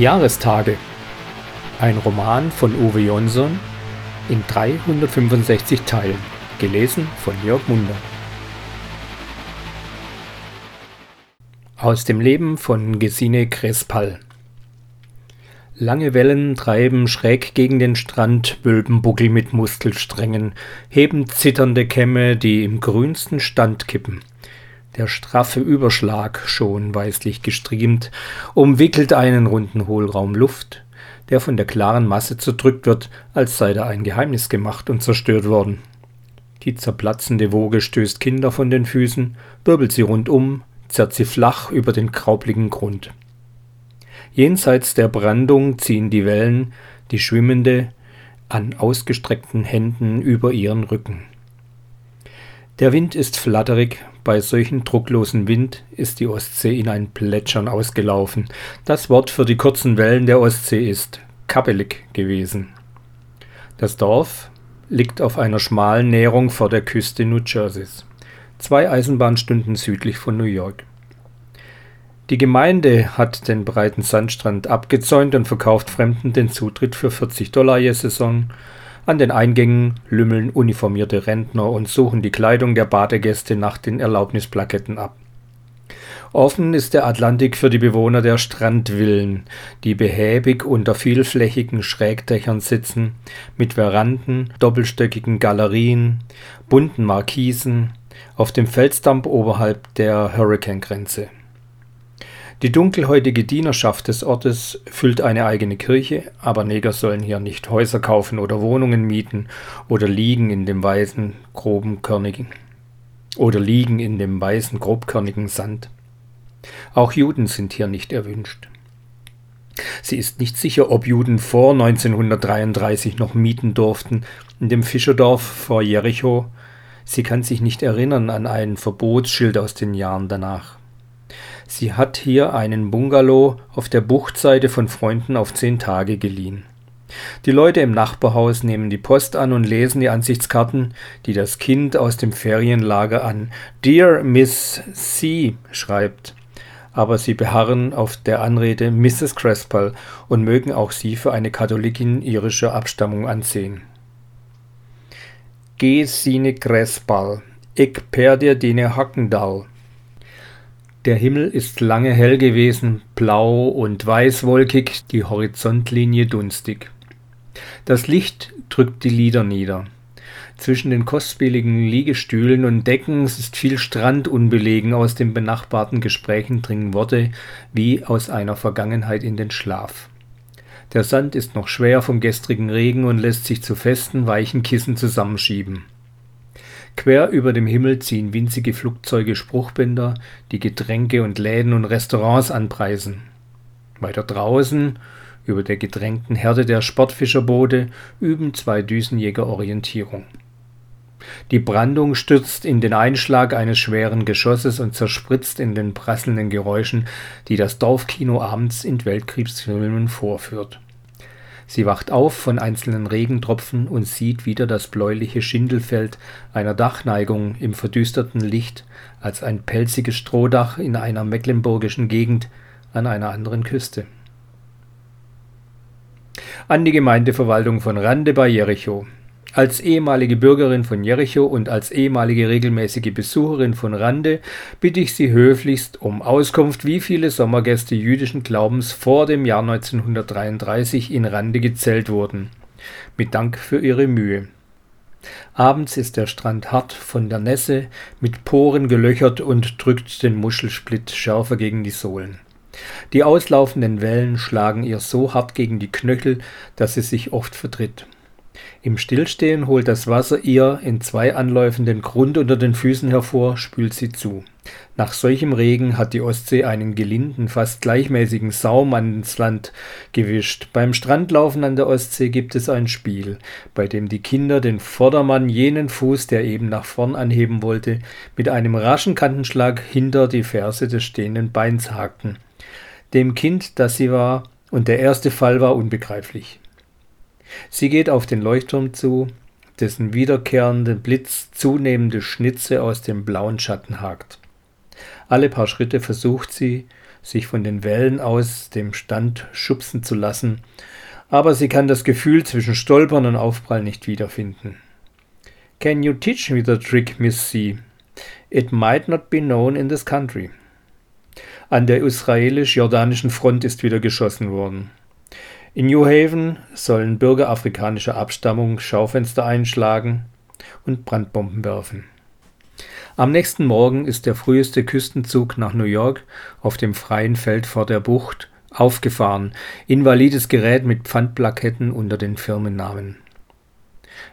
Jahrestage. Ein Roman von Uwe Jonsson in 365 Teilen, gelesen von Jörg Munder. Aus dem Leben von Gesine Crespal. Lange Wellen treiben schräg gegen den Strand Bülpenbuckel mit Muskelsträngen, heben zitternde Kämme, die im grünsten Stand kippen. Der straffe Überschlag, schon weißlich gestriemt, umwickelt einen runden Hohlraum Luft, der von der klaren Masse zerdrückt wird, als sei da ein Geheimnis gemacht und zerstört worden. Die zerplatzende Woge stößt Kinder von den Füßen, wirbelt sie rundum, zerrt sie flach über den kraupligen Grund. Jenseits der Brandung ziehen die Wellen, die Schwimmende, an ausgestreckten Händen über ihren Rücken. Der Wind ist flatterig, bei solchem drucklosen Wind ist die Ostsee in ein Plätschern ausgelaufen. Das Wort für die kurzen Wellen der Ostsee ist kappelig gewesen. Das Dorf liegt auf einer schmalen Näherung vor der Küste New Jerseys, zwei Eisenbahnstunden südlich von New York. Die Gemeinde hat den breiten Sandstrand abgezäunt und verkauft Fremden den Zutritt für 40 Dollar je Saison. An den Eingängen lümmeln uniformierte Rentner und suchen die Kleidung der Badegäste nach den Erlaubnisplaketten ab. Offen ist der Atlantik für die Bewohner der Strandvillen, die behäbig unter vielflächigen Schrägdächern sitzen, mit Veranden, doppelstöckigen Galerien, bunten Markisen, auf dem Felsdamm oberhalb der Hurricane-Grenze. Die dunkelhäutige Dienerschaft des Ortes füllt eine eigene Kirche, aber Neger sollen hier nicht Häuser kaufen oder Wohnungen mieten oder liegen in dem weißen, groben, körnigen oder liegen in dem weißen, grobkörnigen Sand. Auch Juden sind hier nicht erwünscht. Sie ist nicht sicher, ob Juden vor 1933 noch mieten durften in dem Fischerdorf vor Jericho. Sie kann sich nicht erinnern an ein Verbotsschild aus den Jahren danach. Sie hat hier einen Bungalow auf der Buchtseite von Freunden auf zehn Tage geliehen. Die Leute im Nachbarhaus nehmen die Post an und lesen die Ansichtskarten, die das Kind aus dem Ferienlager an Dear Miss C schreibt. Aber sie beharren auf der Anrede Mrs. Crespal und mögen auch sie für eine Katholikin irischer Abstammung ansehen. Geh sine Crespal, ich per dir dine Hackendal, der Himmel ist lange hell gewesen, blau und weißwolkig, die Horizontlinie dunstig. Das Licht drückt die Lieder nieder. Zwischen den kostspieligen Liegestühlen und Decken ist viel Strand unbelegen. Aus den benachbarten Gesprächen dringen Worte wie aus einer Vergangenheit in den Schlaf. Der Sand ist noch schwer vom gestrigen Regen und lässt sich zu festen, weichen Kissen zusammenschieben. Quer über dem Himmel ziehen winzige Flugzeuge Spruchbänder, die Getränke und Läden und Restaurants anpreisen. Weiter draußen, über der gedrängten Herde der Sportfischerboote, üben zwei Düsenjäger Orientierung. Die Brandung stürzt in den Einschlag eines schweren Geschosses und zerspritzt in den prasselnden Geräuschen, die das Dorfkino abends in Weltkriegsfilmen vorführt. Sie wacht auf von einzelnen Regentropfen und sieht wieder das bläuliche Schindelfeld einer Dachneigung im verdüsterten Licht als ein pelziges Strohdach in einer mecklenburgischen Gegend an einer anderen Küste. An die Gemeindeverwaltung von Rande bei Jericho als ehemalige Bürgerin von Jericho und als ehemalige regelmäßige Besucherin von Rande bitte ich Sie höflichst um Auskunft, wie viele Sommergäste jüdischen Glaubens vor dem Jahr 1933 in Rande gezählt wurden. Mit Dank für Ihre Mühe. Abends ist der Strand hart von der Nässe, mit Poren gelöchert und drückt den Muschelsplitt schärfer gegen die Sohlen. Die auslaufenden Wellen schlagen ihr so hart gegen die Knöchel, dass sie sich oft verdritt. Im Stillstehen holt das Wasser ihr in zwei Anläufen den Grund unter den Füßen hervor, spült sie zu. Nach solchem Regen hat die Ostsee einen gelinden, fast gleichmäßigen Saum ans Land gewischt. Beim Strandlaufen an der Ostsee gibt es ein Spiel, bei dem die Kinder den Vordermann jenen Fuß, der eben nach vorn anheben wollte, mit einem raschen Kantenschlag hinter die Ferse des stehenden Beins hakten. Dem Kind, das sie war, und der erste Fall war unbegreiflich. Sie geht auf den Leuchtturm zu, dessen wiederkehrende Blitz zunehmende Schnitze aus dem blauen Schatten hakt. Alle paar Schritte versucht sie, sich von den Wellen aus dem Stand schubsen zu lassen, aber sie kann das Gefühl zwischen Stolpern und Aufprall nicht wiederfinden. Can you teach me the trick, Miss C? It might not be known in this country. An der israelisch-jordanischen Front ist wieder geschossen worden. In New Haven sollen Bürger afrikanischer Abstammung Schaufenster einschlagen und Brandbomben werfen. Am nächsten Morgen ist der früheste Küstenzug nach New York auf dem freien Feld vor der Bucht aufgefahren, invalides Gerät mit Pfandplaketten unter den Firmennamen.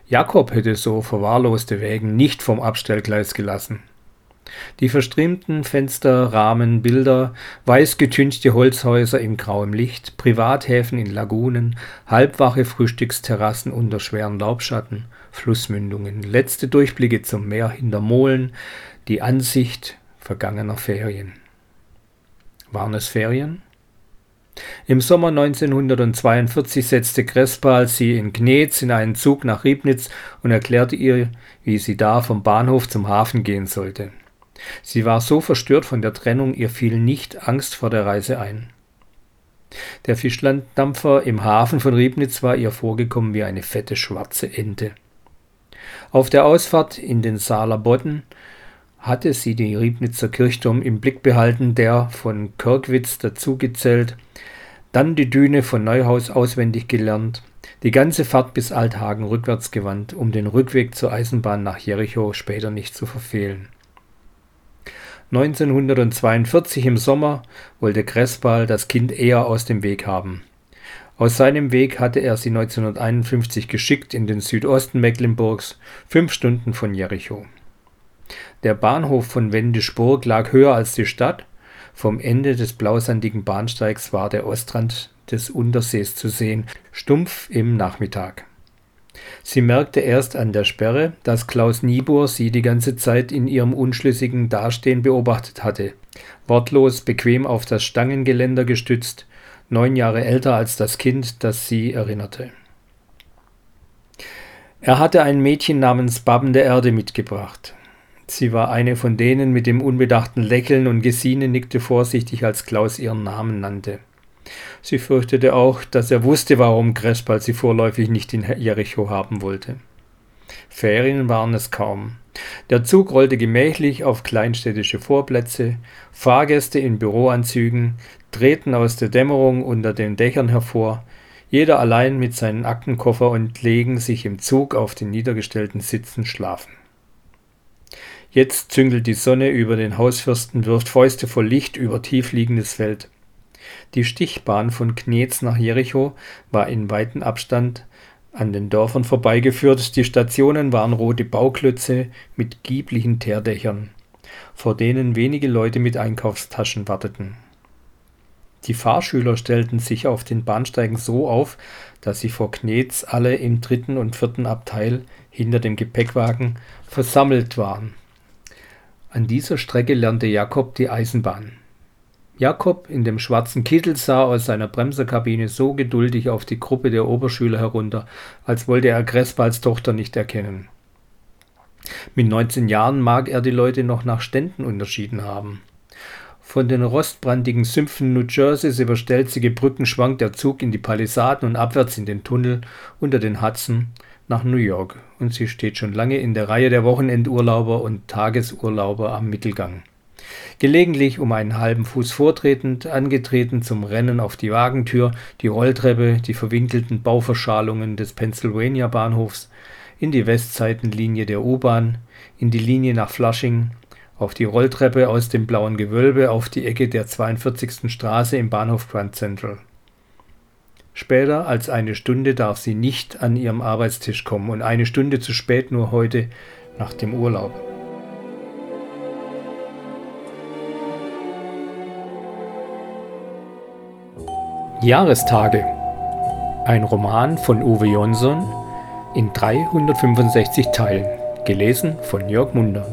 Jakob hätte so verwahrloste Wägen nicht vom Abstellgleis gelassen. Die verstriemten Fensterrahmen, Bilder, weiß getünchte Holzhäuser im grauem Licht, Privathäfen in Lagunen, halbwache Frühstücksterrassen unter schweren Laubschatten, Flussmündungen, letzte Durchblicke zum Meer hinter Molen, die Ansicht vergangener Ferien. Waren es Ferien? Im Sommer 1942 setzte Crespal sie in Gnetz in einen Zug nach Riebnitz und erklärte ihr, wie sie da vom Bahnhof zum Hafen gehen sollte. Sie war so verstört von der Trennung, ihr fiel nicht Angst vor der Reise ein. Der Fischlanddampfer im Hafen von Riebnitz war ihr vorgekommen wie eine fette schwarze Ente. Auf der Ausfahrt in den Saaler Bodden hatte sie den Riebnitzer Kirchturm im Blick behalten, der von Kirkwitz dazugezählt, dann die Düne von Neuhaus auswendig gelernt, die ganze Fahrt bis Althagen rückwärts gewandt, um den Rückweg zur Eisenbahn nach Jericho später nicht zu verfehlen. 1942 im Sommer wollte Crespal das Kind eher aus dem Weg haben. Aus seinem Weg hatte er sie 1951 geschickt in den Südosten Mecklenburgs, fünf Stunden von Jericho. Der Bahnhof von Wendisburg lag höher als die Stadt. Vom Ende des blausandigen Bahnsteigs war der Ostrand des Untersees zu sehen, stumpf im Nachmittag. Sie merkte erst an der Sperre, dass Klaus Niebuhr sie die ganze Zeit in ihrem unschlüssigen Dastehen beobachtet hatte. Wortlos, bequem auf das Stangengeländer gestützt, neun Jahre älter als das Kind, das sie erinnerte. Er hatte ein Mädchen namens Babben der Erde mitgebracht. Sie war eine von denen mit dem unbedachten Lächeln und Gesine nickte vorsichtig, als Klaus ihren Namen nannte. Sie fürchtete auch, dass er wusste, warum Crespal sie vorläufig nicht in Jericho haben wollte. Ferien waren es kaum. Der Zug rollte gemächlich auf kleinstädtische Vorplätze, Fahrgäste in Büroanzügen treten aus der Dämmerung unter den Dächern hervor, jeder allein mit seinem Aktenkoffer und legen sich im Zug auf den niedergestellten Sitzen schlafen. Jetzt züngelt die Sonne über den Hausfürsten, wirft Fäuste voll Licht über tiefliegendes Feld. Die Stichbahn von Knetz nach Jericho war in weitem Abstand an den Dörfern vorbeigeführt, die Stationen waren rote Bauklötze mit gieblichen Teerdächern, vor denen wenige Leute mit Einkaufstaschen warteten. Die Fahrschüler stellten sich auf den Bahnsteigen so auf, dass sie vor Knetz alle im dritten und vierten Abteil hinter dem Gepäckwagen versammelt waren. An dieser Strecke lernte Jakob die Eisenbahn. Jakob in dem schwarzen Kittel sah aus seiner Bremserkabine so geduldig auf die Gruppe der Oberschüler herunter, als wollte er Crespals Tochter nicht erkennen. Mit 19 Jahren mag er die Leute noch nach Ständen unterschieden haben. Von den rostbrandigen Sümpfen New Jerseys über stelzige Brücken schwankt der Zug in die Palisaden und abwärts in den Tunnel unter den Hudson nach New York und sie steht schon lange in der Reihe der Wochenendurlauber und Tagesurlauber am Mittelgang gelegentlich um einen halben Fuß vortretend, angetreten zum Rennen auf die Wagentür, die Rolltreppe, die verwinkelten Bauverschalungen des Pennsylvania-Bahnhofs, in die Westseitenlinie der U-Bahn, in die Linie nach Flushing, auf die Rolltreppe aus dem blauen Gewölbe auf die Ecke der 42. Straße im Bahnhof Grand Central. Später als eine Stunde darf sie nicht an ihrem Arbeitstisch kommen und eine Stunde zu spät nur heute nach dem Urlaub. Jahrestage. Ein Roman von Uwe Jonsson in 365 Teilen, gelesen von Jörg Munder.